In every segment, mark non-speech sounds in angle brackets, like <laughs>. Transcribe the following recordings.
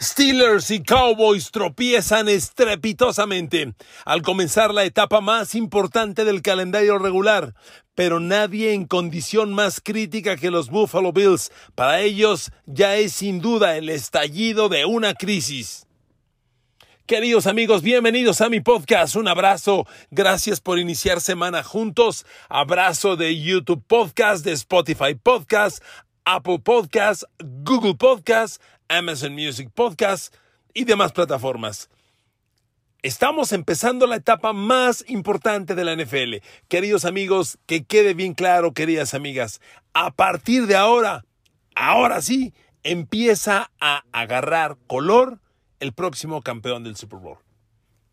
Steelers y Cowboys tropiezan estrepitosamente al comenzar la etapa más importante del calendario regular, pero nadie en condición más crítica que los Buffalo Bills. Para ellos ya es sin duda el estallido de una crisis. Queridos amigos, bienvenidos a mi podcast. Un abrazo. Gracias por iniciar semana juntos. Abrazo de YouTube Podcast, de Spotify Podcast, Apple Podcast, Google Podcast, Amazon Music Podcast y demás plataformas. Estamos empezando la etapa más importante de la NFL. Queridos amigos, que quede bien claro, queridas amigas, a partir de ahora, ahora sí, empieza a agarrar color el próximo campeón del Super Bowl.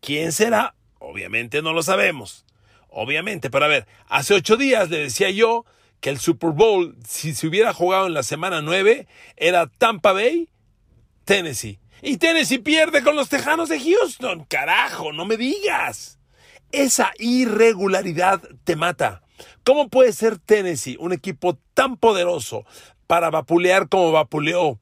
¿Quién será? Obviamente no lo sabemos. Obviamente, pero a ver, hace ocho días le decía yo que el Super Bowl, si se hubiera jugado en la semana 9, era Tampa Bay, Tennessee. Y Tennessee pierde con los Tejanos de Houston. Carajo, no me digas. Esa irregularidad te mata. ¿Cómo puede ser Tennessee un equipo tan poderoso para vapulear como vapuleó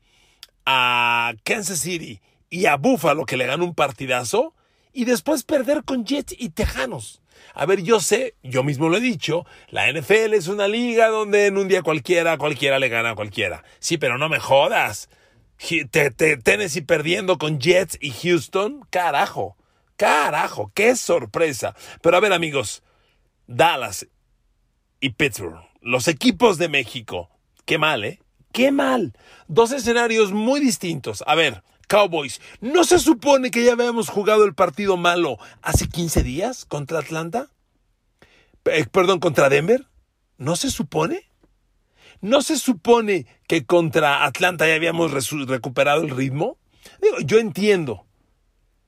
a Kansas City y a Buffalo que le ganó un partidazo y después perder con Jets y Tejanos? A ver, yo sé, yo mismo lo he dicho, la NFL es una liga donde en un día cualquiera, cualquiera le gana a cualquiera. Sí, pero no me jodas. Te, te, Tennessee perdiendo con Jets y Houston, carajo, carajo, qué sorpresa. Pero a ver amigos, Dallas y Pittsburgh, los equipos de México, qué mal, ¿eh? Qué mal. Dos escenarios muy distintos. A ver, Cowboys, ¿no se supone que ya habíamos jugado el partido malo hace 15 días contra Atlanta? Eh, perdón, contra Denver. ¿No se supone? ¿No se supone que contra Atlanta ya habíamos recuperado el ritmo? Digo, yo entiendo.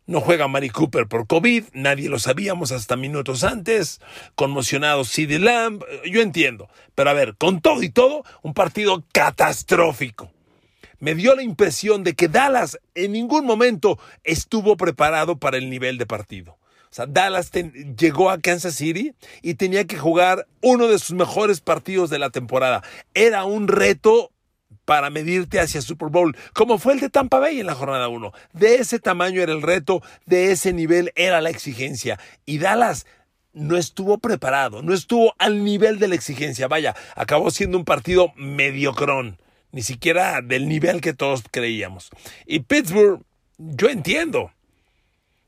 No juega Mari Cooper por COVID, nadie lo sabíamos hasta minutos antes, conmocionado CD Lamb, yo entiendo. Pero a ver, con todo y todo, un partido catastrófico. Me dio la impresión de que Dallas en ningún momento estuvo preparado para el nivel de partido. O sea, Dallas llegó a Kansas City y tenía que jugar uno de sus mejores partidos de la temporada. Era un reto para medirte hacia Super Bowl, como fue el de Tampa Bay en la jornada 1. De ese tamaño era el reto, de ese nivel era la exigencia. Y Dallas no estuvo preparado, no estuvo al nivel de la exigencia. Vaya, acabó siendo un partido mediocrón, ni siquiera del nivel que todos creíamos. Y Pittsburgh, yo entiendo.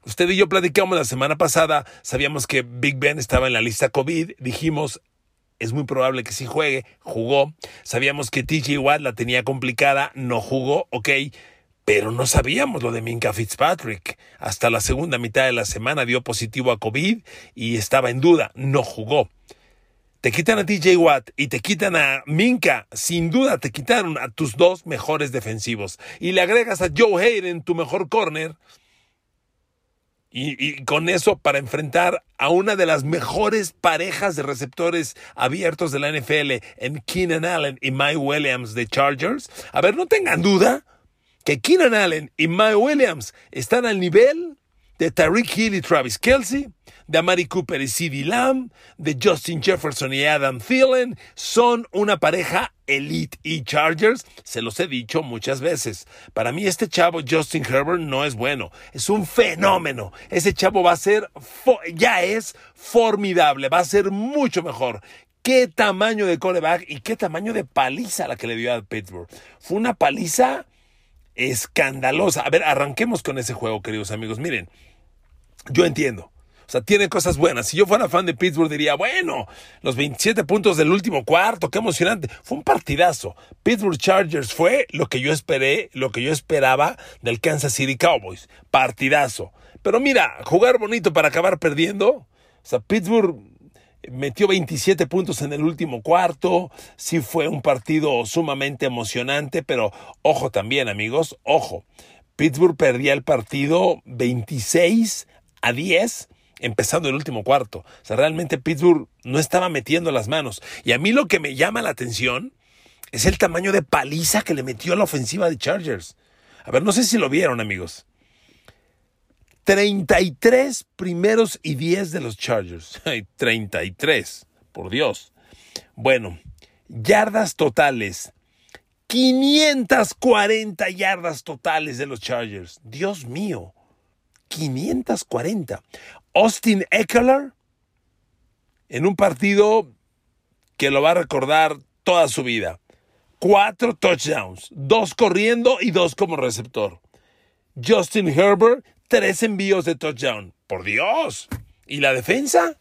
Usted y yo platicamos la semana pasada, sabíamos que Big Ben estaba en la lista COVID, dijimos, es muy probable que sí juegue, jugó, sabíamos que TJ Watt la tenía complicada, no jugó, ok, pero no sabíamos lo de Minka Fitzpatrick. Hasta la segunda mitad de la semana dio positivo a COVID y estaba en duda, no jugó. Te quitan a TJ Watt y te quitan a Minka, sin duda te quitaron a tus dos mejores defensivos. Y le agregas a Joe Hayden, tu mejor corner, y, con eso para enfrentar a una de las mejores parejas de receptores abiertos de la NFL en Keenan Allen y Mike Williams de Chargers. A ver, no tengan duda que Keenan Allen y Mike Williams están al nivel de Tariq Hill y Travis Kelsey, de Amari Cooper y CeeDee Lamb, de Justin Jefferson y Adam Thielen, son una pareja elite y Chargers, se los he dicho muchas veces. Para mí este chavo Justin Herbert no es bueno, es un fenómeno. Ese chavo va a ser, ya es formidable, va a ser mucho mejor. Qué tamaño de coreback y qué tamaño de paliza la que le dio a Pittsburgh. Fue una paliza escandalosa. A ver, arranquemos con ese juego, queridos amigos. Miren, yo entiendo. O sea, tiene cosas buenas. Si yo fuera fan de Pittsburgh diría, bueno, los 27 puntos del último cuarto, qué emocionante. Fue un partidazo. Pittsburgh Chargers fue lo que yo esperé, lo que yo esperaba del Kansas City Cowboys. Partidazo. Pero mira, jugar bonito para acabar perdiendo. O sea, Pittsburgh metió 27 puntos en el último cuarto, sí fue un partido sumamente emocionante, pero ojo también amigos, ojo, Pittsburgh perdía el partido 26 a 10 empezando el último cuarto. O sea, realmente Pittsburgh no estaba metiendo las manos. Y a mí lo que me llama la atención es el tamaño de paliza que le metió a la ofensiva de Chargers. A ver, no sé si lo vieron, amigos. 33 primeros y 10 de los Chargers. <laughs> 33, por Dios. Bueno, yardas totales. 540 yardas totales de los Chargers. Dios mío. 540. Austin Eckler en un partido que lo va a recordar toda su vida. Cuatro touchdowns, dos corriendo y dos como receptor. Justin Herbert, tres envíos de touchdown. Por Dios. ¿Y la defensa?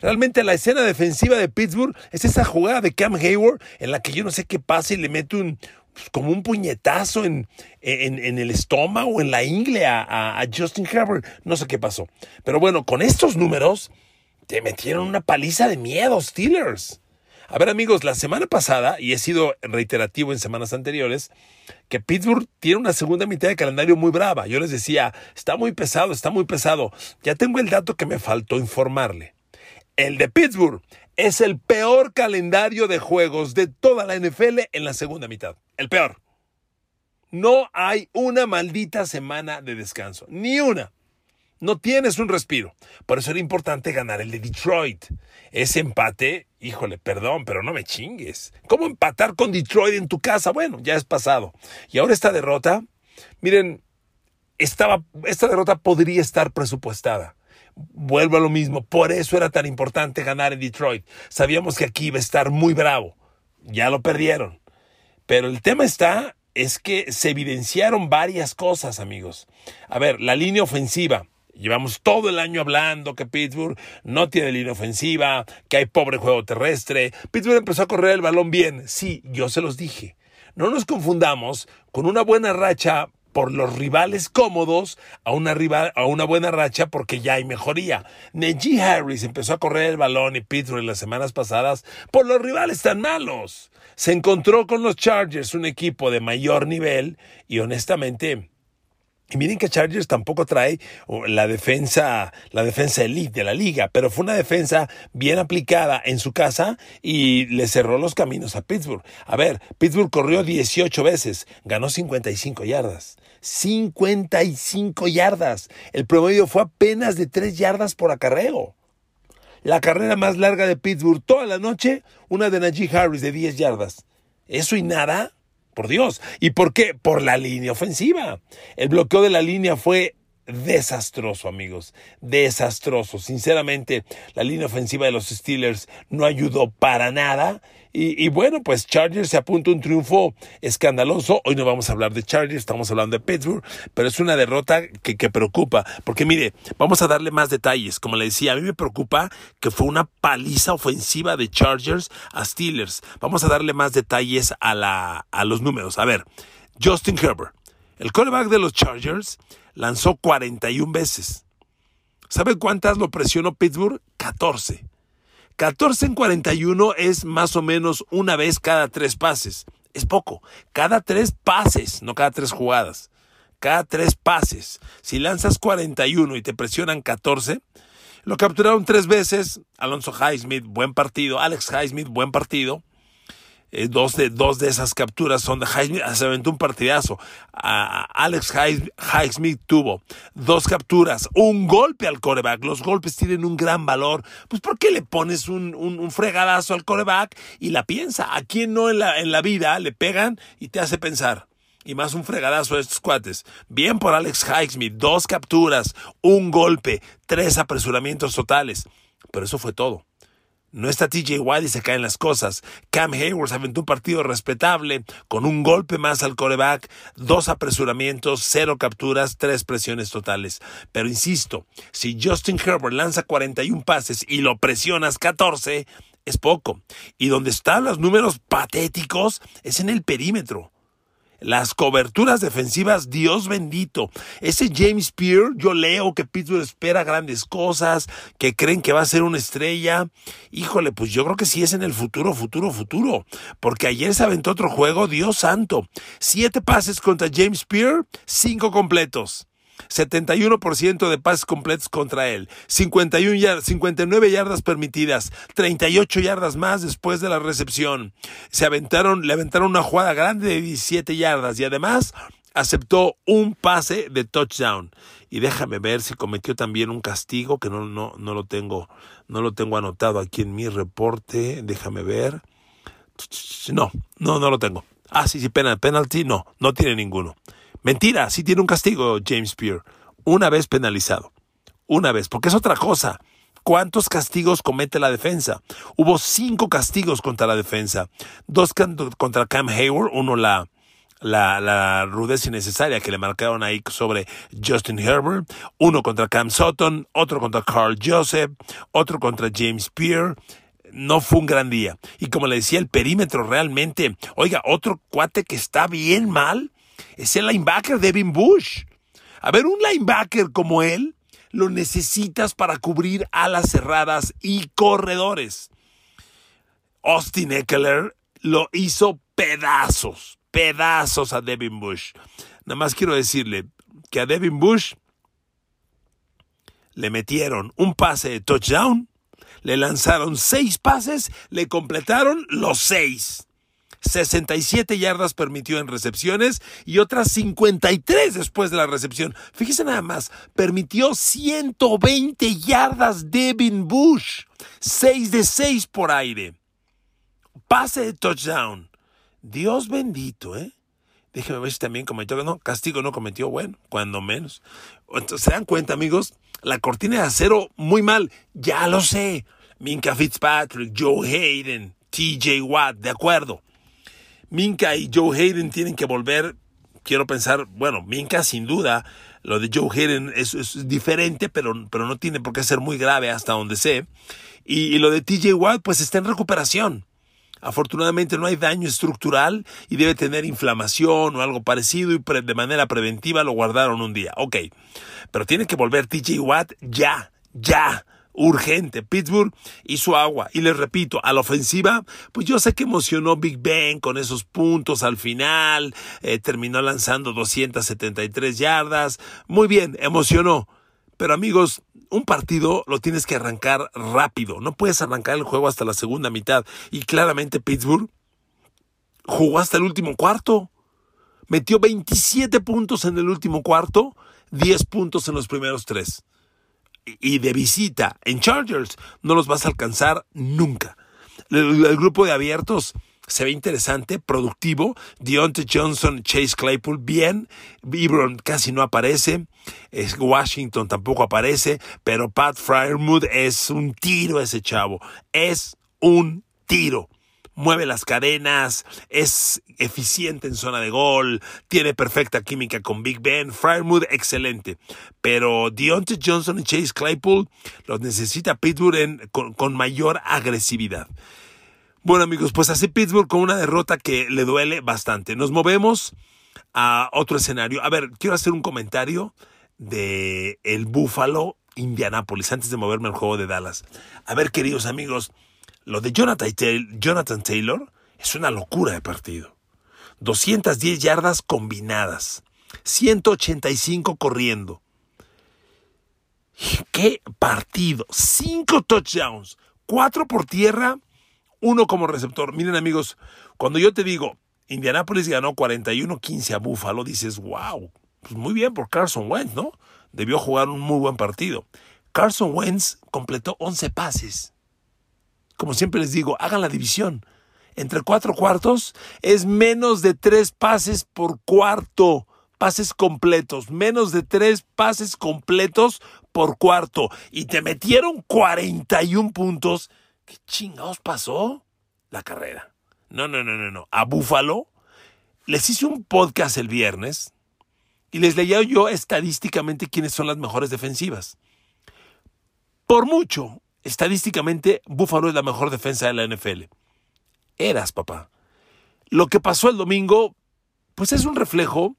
Realmente la escena defensiva de Pittsburgh es esa jugada de Cam Hayward en la que yo no sé qué pasa y le mete un, pues, como un puñetazo en, en, el estómago, en la ingle a, a, Justin Herbert. No sé qué pasó. Pero bueno, con estos números te metieron una paliza de miedo, Steelers. A ver amigos, la semana pasada, y he sido reiterativo en semanas anteriores, que Pittsburgh tiene una segunda mitad de calendario muy brava. Yo les decía, está muy pesado, está muy pesado. Ya tengo el dato que me faltó informarle. El de Pittsburgh es el peor calendario de juegos de toda la NFL en la segunda mitad. El peor. No hay una maldita semana de descanso. Ni una. No tienes un respiro. Por eso era importante ganar el de Detroit. Ese empate, híjole, perdón, pero no me chingues. ¿Cómo empatar con Detroit en tu casa? Bueno, ya es pasado. Y ahora esta derrota, miren, estaba, esta derrota podría estar presupuestada vuelvo a lo mismo. Por eso era tan importante ganar en Detroit. Sabíamos que aquí iba a estar muy bravo. Ya lo perdieron. Pero el tema está, es que se evidenciaron varias cosas, amigos. A ver, la línea ofensiva. Llevamos todo el año hablando que Pittsburgh no tiene línea ofensiva, que hay pobre juego terrestre. Pittsburgh empezó a correr el balón bien. Sí, yo se los dije. No nos confundamos con una buena racha por los rivales cómodos a una, rival, a una buena racha porque ya hay mejoría. Najee Harris empezó a correr el balón y Pittsburgh las semanas pasadas por los rivales tan malos. Se encontró con los Chargers, un equipo de mayor nivel y honestamente y miren que Chargers tampoco trae la defensa, la defensa elite de la liga, pero fue una defensa bien aplicada en su casa y le cerró los caminos a Pittsburgh. A ver, Pittsburgh corrió 18 veces, ganó 55 yardas. 55 yardas. El promedio fue apenas de 3 yardas por acarreo. La carrera más larga de Pittsburgh toda la noche, una de Najee Harris de 10 yardas. Eso y nada por Dios. ¿Y por qué? Por la línea ofensiva. El bloqueo de la línea fue desastroso, amigos. Desastroso. Sinceramente, la línea ofensiva de los Steelers no ayudó para nada. Y, bueno, pues Chargers se apunta un triunfo escandaloso. Hoy no vamos a hablar de Chargers, estamos hablando de Pittsburgh, pero es una derrota que, que preocupa. Porque mire, vamos a darle más detalles. Como le decía, a mí me preocupa que fue una paliza ofensiva de Chargers a Steelers. Vamos a darle más detalles a, la, a los números. A ver, Justin Herbert, el quarterback de los Chargers, lanzó 41 veces. ¿Sabe cuántas lo presionó Pittsburgh? 14. 14 en 41 es más o menos una vez cada tres pases. Es poco. Cada tres pases, no cada tres jugadas. Cada tres pases. Si lanzas 41 y te presionan 14, lo capturaron tres veces. Alonso Highsmith, buen partido. Alex Highsmith, buen partido. Eh, dos, de, dos de esas capturas son de Highsmith, se aventó un partidazo. Alex Highsmith tuvo dos capturas, un golpe al coreback. Los golpes tienen un gran valor. Pues ¿por qué le pones un, un, fregadazo al coreback y la piensa? ¿A quién no en la, en la vida le pegan y te hace pensar? y más un fregadazo de estos cuates. Bien por Alex Highsmith, dos capturas, un golpe, tres apresuramientos totales. Pero eso fue todo. No está TJ Watt y se caen las cosas. Cam Hayward se aventó un partido respetable, con un golpe más al coreback, dos apresuramientos, cero capturas, tres presiones totales. Pero insisto, si Justin Herbert lanza 41 pases y lo presionas 14, es poco. Y donde están los números patéticos es en el perímetro. Las coberturas defensivas, Dios bendito. Ese James Spear, yo leo que Pittsburgh espera grandes cosas, que creen que va a ser una estrella. Híjole, pues yo creo que sí es en el futuro, futuro, futuro. Porque ayer se aventó otro juego, Dios santo. Siete pases contra James Spear, cinco completos. 71% de pases completos contra él, 51 yardas, 59 yardas permitidas, 38 yardas más después de la recepción. Se aventaron, le aventaron una jugada grande de 17 yardas y además aceptó un pase de touchdown. Y déjame ver si cometió también un castigo que no, no, no lo tengo, no lo tengo anotado aquí en mi reporte. Déjame ver. No, no, no lo tengo. Ah, sí, sí, penalty, no, no tiene ninguno. Mentira, sí tiene un castigo James Pierre. Una vez penalizado. Una vez, porque es otra cosa. ¿Cuántos castigos comete la defensa? Hubo cinco castigos contra la defensa. Dos contra Cam Hayward, uno la, la, rudeza innecesaria que le marcaron ahí sobre Justin Herbert, uno contra Cam Sutton, otro contra Carl Joseph, otro contra James Pierre. No fue un gran día. Y como le decía, el perímetro realmente, oiga, otro cuate que está bien mal es el linebacker Devin Bush. A ver, un linebacker como él lo necesitas para cubrir alas cerradas y corredores. Austin Eckler lo hizo pedazos, pedazos a Devin Bush. Nada más quiero decirle que a Devin Bush le metieron un pase de touchdown, le lanzaron seis pases, le completaron los seis. 67 yardas permitió en recepciones y otras 53 después de la recepción. Fíjese nada más, permitió 120 yardas Devin Bush, 6 de 6 por aire. Pase de touchdown. Dios bendito, ¿eh? Déjeme ver si también cometió, no, castigo no cometió, bueno, cuando menos. Entonces, ¿se dan cuenta, amigos? La cortina de acero, muy mal, ya lo sé. Minka Fitzpatrick, Joe Hayden, TJ Watt, de acuerdo. Minka y Joe Hayden tienen que volver, quiero pensar, bueno, Minka sin duda, lo de Joe Hayden es, diferente, pero, pero no tiene por qué ser muy grave hasta donde sé. Y, lo de TJ Watt, pues está en recuperación. Afortunadamente no hay daño estructural y debe tener inflamación o algo parecido y de manera preventiva lo guardaron un día. Ok, pero tiene que volver TJ Watt ya, ya urgente. Pittsburgh hizo agua. Y les repito, a la ofensiva, pues yo sé que emocionó Big Ben con esos puntos al final. Eh, terminó lanzando 273 yardas. Muy bien, emocionó. Pero amigos, un partido lo tienes que arrancar rápido. No puedes arrancar el juego hasta la segunda mitad. Y claramente Pittsburgh jugó hasta el último cuarto. Metió 27 puntos en el último cuarto, 10 puntos en los primeros tres y de visita en Chargers, no los vas a alcanzar nunca. El, grupo de abiertos se ve interesante, productivo. Deontay Johnson, Chase Claypool, bien. Ebron casi no aparece. Washington tampoco aparece. Pero Pat Fryermuth es un tiro ese chavo. Es un tiro mueve las cadenas, es eficiente en zona de gol, tiene perfecta química con Big Ben, Fryermuth excelente, pero Deontay Johnson y Chase Claypool los necesita Pittsburgh con, mayor agresividad. Bueno amigos, pues así Pittsburgh con una derrota que le duele bastante. Nos movemos a otro escenario. A ver, quiero hacer un comentario de el Buffalo Indianapolis antes de moverme al juego de Dallas. A ver, queridos amigos, lo de Jonathan Taylor es una locura de partido. 210 yardas combinadas, 185 corriendo. ¡Qué partido! 5 touchdowns, 4 por tierra, 1 como receptor. Miren amigos, cuando yo te digo, Indianapolis ganó 41-15 a Buffalo, dices, wow, pues muy bien por Carson Wentz, ¿no? Debió jugar un muy buen partido. Carson Wentz completó 11 pases como siempre les digo, hagan la división. Entre cuatro cuartos es menos de tres pases por cuarto. Pases completos. Menos de tres pases completos por cuarto. Y te metieron 41 puntos. ¿Qué chingados pasó? La carrera. No, no, no, no, no. A Búfalo les hice un podcast el viernes y les leía yo estadísticamente quiénes son las mejores defensivas. Por mucho, estadísticamente, Buffalo es la mejor defensa de la NFL. Eras, papá. Lo que pasó el domingo, pues es un reflejo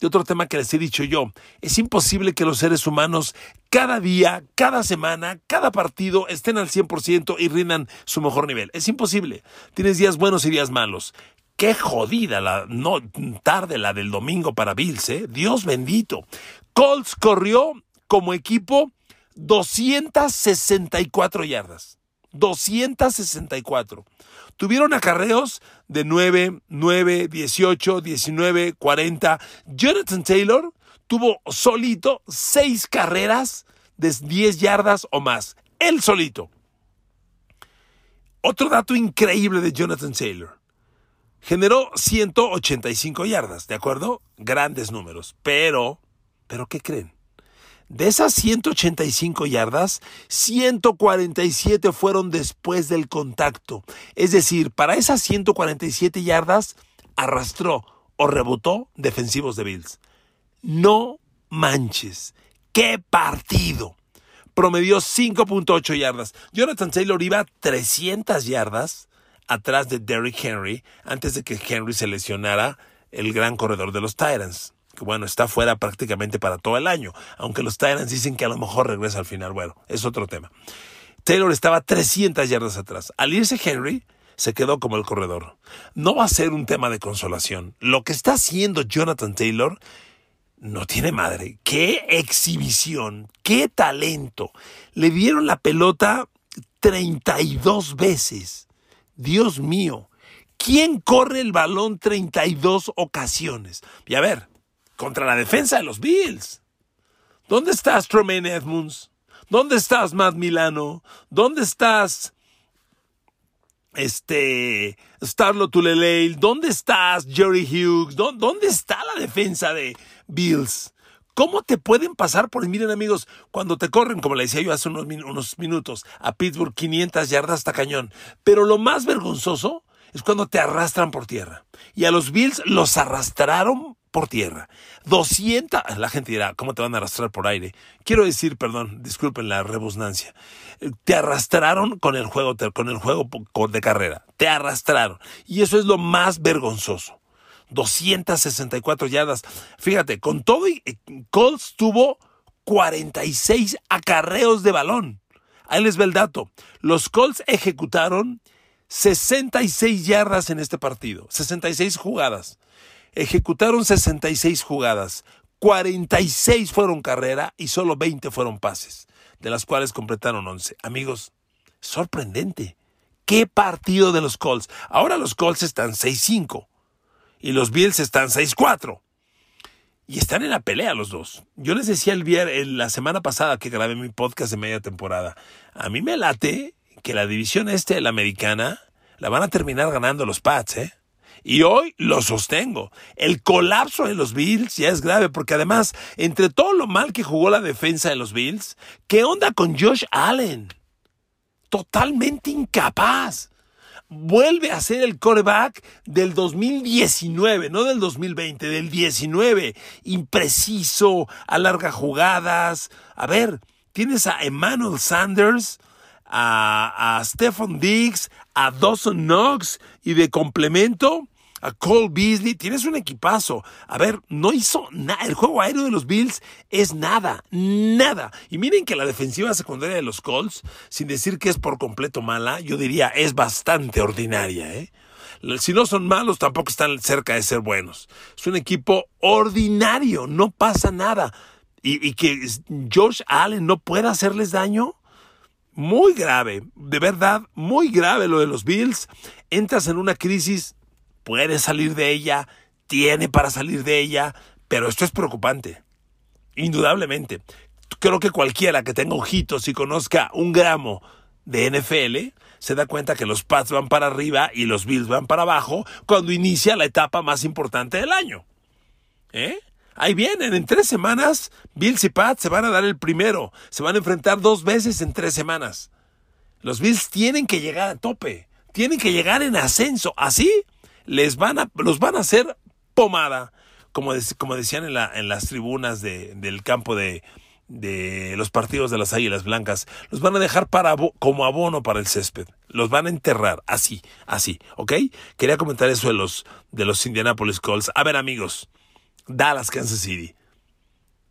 de otro tema que les he dicho yo. Es imposible que los seres humanos cada día, cada semana, cada partido estén al 100% y rindan su mejor nivel. Es imposible. Tienes días buenos y días malos. Qué jodida la no, tarde la del domingo para Bills, ¿eh? Dios bendito. Colts corrió como equipo 264 yardas. 264. Tuvieron acarreos de 9, 9, 18, 19, 40. Jonathan Taylor tuvo solito 6 carreras de 10 yardas o más. Él solito. Otro dato increíble de Jonathan Taylor. Generó 185 yardas, ¿de acuerdo? Grandes números. Pero, ¿pero qué creen? De esas 185 yardas, 147 fueron después del contacto. Es decir, para esas 147 yardas, arrastró o rebotó defensivos de Bills. No manches. ¡Qué partido! Promedió 5.8 yardas. Jonathan Taylor iba 300 yardas atrás de Derrick Henry antes de que Henry se lesionara el gran corredor de los Titans que bueno, está fuera prácticamente para todo el año, aunque los Tyrants dicen que a lo mejor regresa al final, bueno, es otro tema. Taylor estaba 300 yardas atrás. Al irse Henry, se quedó como el corredor. No va a ser un tema de consolación. Lo que está haciendo Jonathan Taylor no tiene madre. ¡Qué exhibición! ¡Qué talento! Le dieron la pelota 32 veces. Dios mío. ¿Quién corre el balón 32 ocasiones? Y a ver, contra la defensa de los Bills. ¿Dónde estás, Tremaine Edmonds? ¿Dónde estás, Matt Milano? ¿Dónde estás, este, Starlo Tulele? ¿Dónde estás, Jerry Hughes? ¿Dónde está la defensa de Bills? ¿Cómo te pueden pasar por Miren, amigos, cuando te corren, como le decía yo hace unos, unos minutos, a Pittsburgh 500 yardas hasta cañón. Pero lo más vergonzoso es cuando te arrastran por tierra. Y a los Bills los arrastraron por tierra. 200, la gente dirá, ¿cómo te van a arrastrar por aire? Quiero decir, perdón, disculpen la rebusnancia. Te arrastraron con el juego, con el juego de carrera. Te arrastraron. Y eso es lo más vergonzoso. 264 yardas. Fíjate, con todo, y Colts tuvo 46 acarreos de balón. Ahí les ve el dato. Los Colts ejecutaron 66 yardas en este partido, 66 jugadas. Ejecutaron 66 jugadas, 46 fueron carrera y solo 20 fueron pases, de las cuales completaron 11. Amigos, sorprendente. ¿Qué partido de los Colts? Ahora los Colts están 6-5 y los Bills están 6-4. Y están en la pelea los dos. Yo les decía el viernes, la semana pasada que grabé mi podcast de media temporada, a mí me late que la división este de la americana la van a terminar ganando los Pats, ¿eh? Y hoy lo sostengo. El colapso de los Bills ya es grave porque además, entre todo lo mal que jugó la defensa de los Bills, ¿qué onda con Josh Allen? Totalmente incapaz. Vuelve a ser el coreback del 2019, no del 2020, del 19. Impreciso, alarga jugadas. A ver, tienes a Emmanuel Sanders a, a Stephen Diggs, a Dawson Knox y de complemento a Cole Beasley. Tienes un equipazo. A ver, no hizo nada. El juego aéreo de los Bills es nada, nada. Y miren que la defensiva secundaria de los Colts, sin decir que es por completo mala, yo diría es bastante ordinaria. ¿eh? Si no son malos, tampoco están cerca de ser buenos. Es un equipo ordinario, no pasa nada. Y, y que Josh Allen no pueda hacerles daño muy grave, de verdad, muy grave lo de los Bills. Entras en una crisis, puedes salir de ella, tiene para salir de ella, pero esto es preocupante. Indudablemente. Creo que cualquiera que tenga ojitos y conozca un gramo de NFL se da cuenta que los Pats van para arriba y los Bills van para abajo cuando inicia la etapa más importante del año. ¿Eh? Ahí vienen, en tres semanas, Bills y Pats se van a dar el primero. Se van a enfrentar dos veces en tres semanas. Los Bills tienen que llegar a tope, tienen que llegar en ascenso. Así les van a, los van a hacer pomada, como, como decían en, la, en las tribunas de, del campo de, de los partidos de las Águilas Blancas, los van a dejar para como abono para el césped. Los van a enterrar, así, así, ¿ok? Quería comentar eso de los, de los Indianapolis Colts. A ver, amigos, Dallas, Kansas City.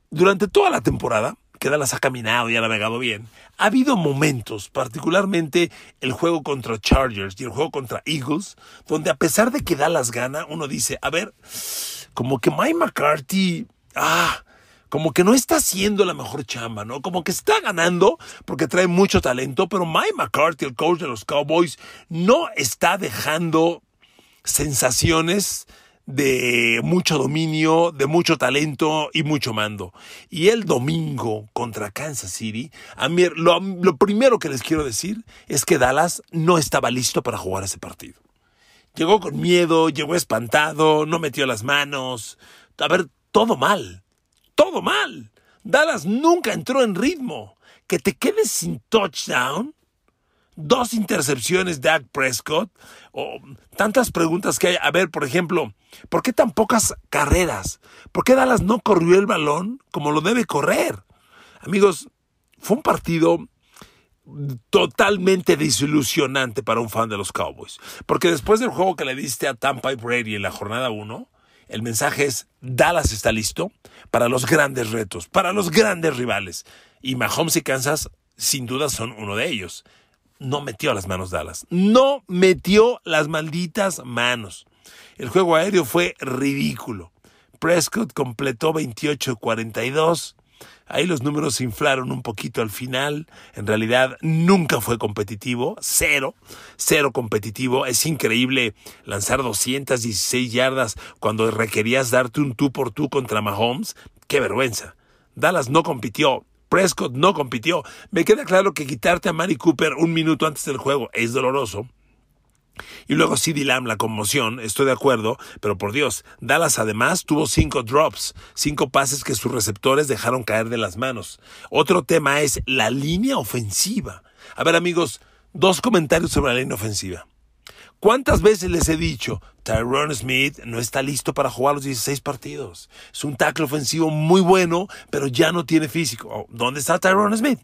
Durante toda la temporada, que Dallas ha caminado y ha navegado bien, ha habido momentos, particularmente el juego contra Chargers y el juego contra Eagles, donde a pesar de que Dallas gana, uno dice, a ver, como que Mike McCarthy, ah, como que no está haciendo la mejor chamba, ¿no? Como que está ganando porque trae mucho talento, pero Mike McCarthy, el coach de los Cowboys, no está dejando sensaciones de mucho dominio, de mucho talento y mucho mando. Y el domingo contra Kansas City, lo, primero que les quiero decir es que Dallas no estaba listo para jugar ese partido. Llegó con miedo, llegó espantado, no metió las manos. A ver, todo mal todo mal. Dallas nunca entró en ritmo. Que te quedes sin touchdown, dos intercepciones de Dak Prescott, o tantas preguntas que hay. A ver, por ejemplo, ¿por qué tan pocas carreras? ¿Por qué Dallas no corrió el balón como lo debe correr? Amigos, fue un partido totalmente desilusionante para un fan de los Cowboys. Porque después del juego que le diste a Tampa y Brady en la jornada 1, el mensaje es, Dallas está listo para los grandes retos, para los grandes rivales. Y Mahomes y Kansas sin duda son uno de ellos. No metió las manos Dallas. No metió las malditas manos. El juego aéreo fue ridículo. Prescott completó 28-42. Ahí los números se inflaron un poquito al final. En realidad nunca fue competitivo. Cero. Cero competitivo. Es increíble lanzar 216 yardas cuando requerías darte un tú por tú contra Mahomes. Qué vergüenza. Dallas no compitió. Prescott no compitió. Me queda claro que quitarte a Mari Cooper un minuto antes del juego es doloroso. Y luego CD Lamb, la conmoción, estoy de acuerdo, pero por Dios, Dallas además tuvo cinco drops, cinco pases que sus receptores dejaron caer de las manos. Otro tema es la línea ofensiva. A ver amigos, dos comentarios sobre la línea ofensiva. ¿Cuántas veces les he dicho, Tyrone Smith no está listo para jugar los 16 partidos? Es un tackle ofensivo muy bueno, pero ya no tiene físico. Oh, ¿Dónde está Tyrone Smith?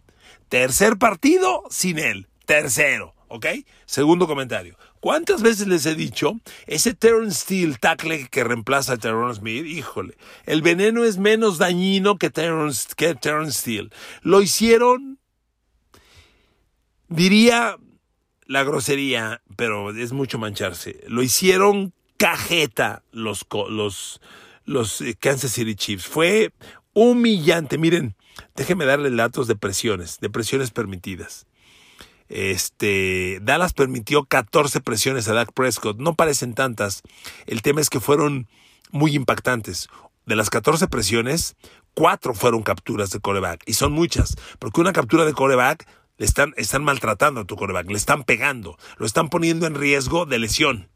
Tercer partido sin él. Tercero. ¿Ok? Segundo comentario. ¿Cuántas veces les he dicho? Ese Terrence Steele tackle que reemplaza a Terrence Smith, híjole, el veneno es menos dañino que Terrence, que Steele. Lo hicieron, diría la grosería, pero es mucho mancharse. Lo hicieron cajeta los, los, los eh, Kansas City Chiefs. Fue humillante. Miren, déjenme darle datos de presiones, de presiones permitidas. Este, Dallas permitió 14 presiones a Dak Prescott. No parecen tantas. El tema es que fueron muy impactantes. De las 14 presiones, 4 fueron capturas de coreback. Y son muchas, porque una captura de coreback le están, están maltratando a tu coreback, le están pegando, lo están poniendo en riesgo de lesión.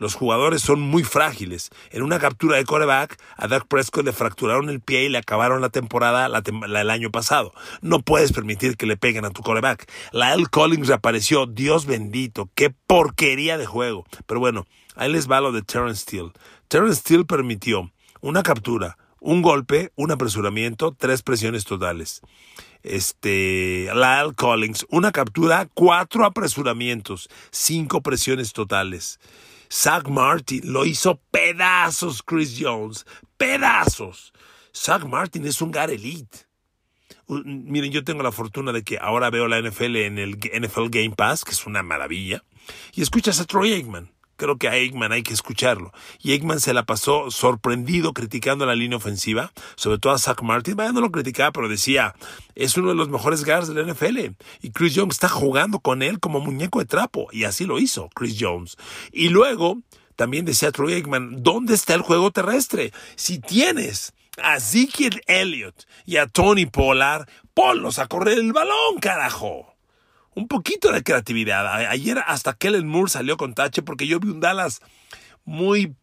Los jugadores son muy frágiles. En una captura de coreback, a Dak Prescott le fracturaron el pie y le acabaron la temporada la el año pasado. No puedes permitir que le peguen a tu coreback. Lyle Collins reapareció. Dios bendito. Qué porquería de juego. Pero bueno, ahí les va lo de Terrence Steele. Terrence Steele permitió una captura, un golpe, un apresuramiento, tres presiones totales. Este, Lyle Collins, una captura, cuatro apresuramientos, cinco presiones totales. Zach Martin lo hizo pedazos Chris Jones, pedazos. Zach Martin es un gar elite. Miren, yo tengo la fortuna de que ahora veo la NFL en el NFL Game Pass, que es una maravilla, y escuchas a Troy Aikman creo que a Eggman hay que escucharlo. Y Eggman se la pasó sorprendido criticando la línea ofensiva, sobre todo a Zach Martin. Vaya, no lo criticaba, pero decía, es uno de los mejores guards de la NFL. Y Chris Jones está jugando con él como muñeco de trapo. Y así lo hizo Chris Jones. Y luego, también decía Troy Eggman, ¿dónde está el juego terrestre? Si tienes a Ezekiel Elliott y a Tony Pollard, ponlos a correr el balón, carajo un poquito de creatividad. Ayer hasta Kellen Moore salió con tache porque yo vi un Dallas muy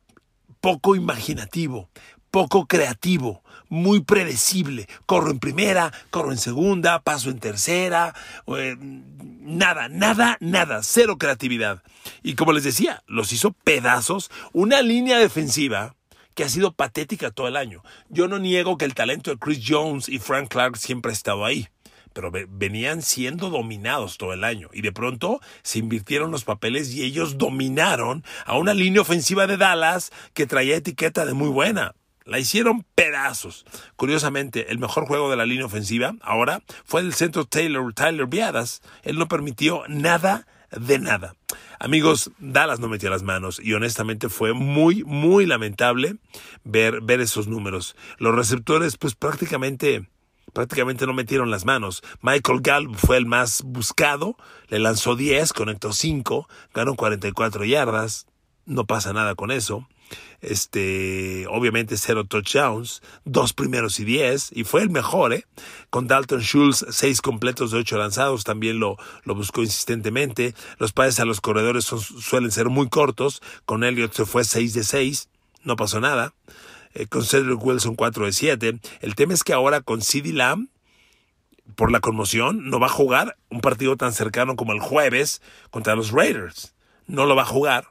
poco imaginativo, poco creativo, muy predecible. Corro en primera, corro en segunda, paso en tercera, eh, nada, nada, nada, cero creatividad. Y como les decía, los hizo pedazos, una línea defensiva que ha sido patética todo el año. Yo no niego que el talento de Chris Jones y Frank Clark siempre ha estado ahí pero venían siendo dominados todo el año y de pronto se invirtieron los papeles y ellos dominaron a una línea ofensiva de Dallas que traía etiqueta de muy buena. La hicieron pedazos. Curiosamente, el mejor juego de la línea ofensiva ahora fue el centro Taylor, Tyler Viadas. Él no permitió nada de nada. Amigos, Dallas no metió las manos y honestamente fue muy, muy lamentable ver, ver esos números. Los receptores, pues prácticamente prácticamente no metieron las manos. Michael Gallup fue el más buscado, le lanzó 10, conectó 5, ganó 44 yardas, no pasa nada con eso. Este, obviamente cero touchdowns, dos primeros y 10, y fue el mejor, ¿eh? Con Dalton Schultz, seis completos de ocho lanzados, también lo, lo buscó insistentemente. Los pases a los corredores suelen ser muy cortos, con Elliott se fue 6 de 6, no pasó nada. Eh, con Cedric Wilson 4 de 7. El tema es que ahora con CeeDee Lamb, por la conmoción, no va a jugar un partido tan cercano como el jueves contra los Raiders. No lo va a jugar.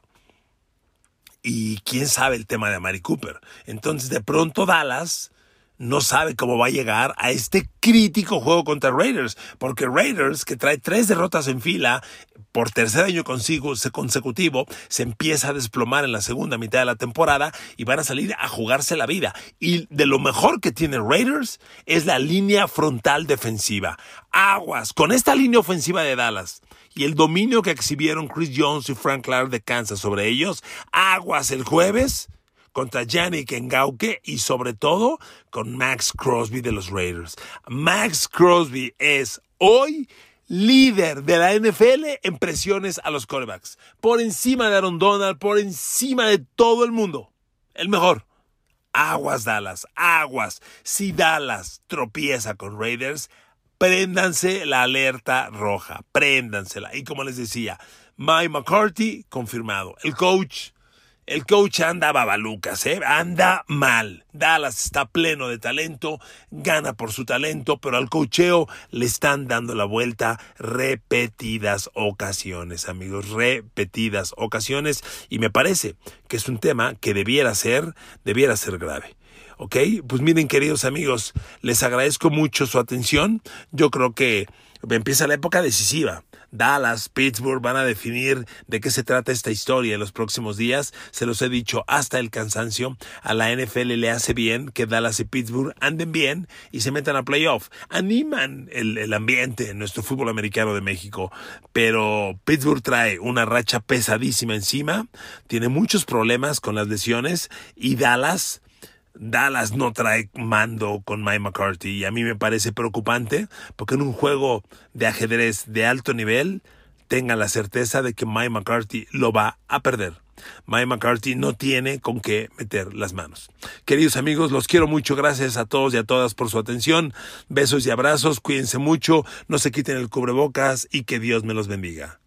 Y quién sabe el tema de Mari Cooper. Entonces, de pronto Dallas no sabe cómo va a llegar a este crítico juego contra Raiders, porque Raiders, que trae tres derrotas en fila por tercer año consecutivo, se empieza a desplomar en la segunda mitad de la temporada y van a salir a jugarse la vida. Y de lo mejor que tiene Raiders es la línea frontal defensiva. Aguas, con esta línea ofensiva de Dallas y el dominio que exhibieron Chris Jones y Frank Clark de Kansas sobre ellos, aguas el jueves contra Yannick Ngauke y sobre todo con Max Crosby de los Raiders. Max Crosby es hoy líder de la NFL en presiones a los quarterbacks. Por encima de Aaron Donald, por encima de todo el mundo. El mejor. Aguas Dallas, aguas. Si Dallas tropieza con Raiders, préndanse la alerta roja, préndansela. Y como les decía, Mike McCarthy confirmado. El coach el coach anda babalucas, ¿eh? anda mal. Dallas está pleno de talento, gana por su talento, pero al cocheo le están dando la vuelta repetidas ocasiones, amigos, repetidas ocasiones. Y me parece que es un tema que debiera ser, debiera ser grave. ¿Ok? Pues miren, queridos amigos, les agradezco mucho su atención. Yo creo que empieza la época decisiva. Dallas, Pittsburgh van a definir de qué se trata esta historia en los próximos días. Se los he dicho hasta el cansancio. A la NFL le hace bien que Dallas y Pittsburgh anden bien y se metan a playoff. Animan el, el ambiente en nuestro fútbol americano de México. Pero Pittsburgh trae una racha pesadísima encima. Tiene muchos problemas con las lesiones y Dallas Dallas no trae mando con Mike McCarthy y a mí me parece preocupante porque en un juego de ajedrez de alto nivel tenga la certeza de que Mike McCarthy lo va a perder. Mike McCarthy no tiene con qué meter las manos. Queridos amigos, los quiero mucho. Gracias a todos y a todas por su atención. Besos y abrazos. Cuídense mucho. No se quiten el cubrebocas y que Dios me los bendiga.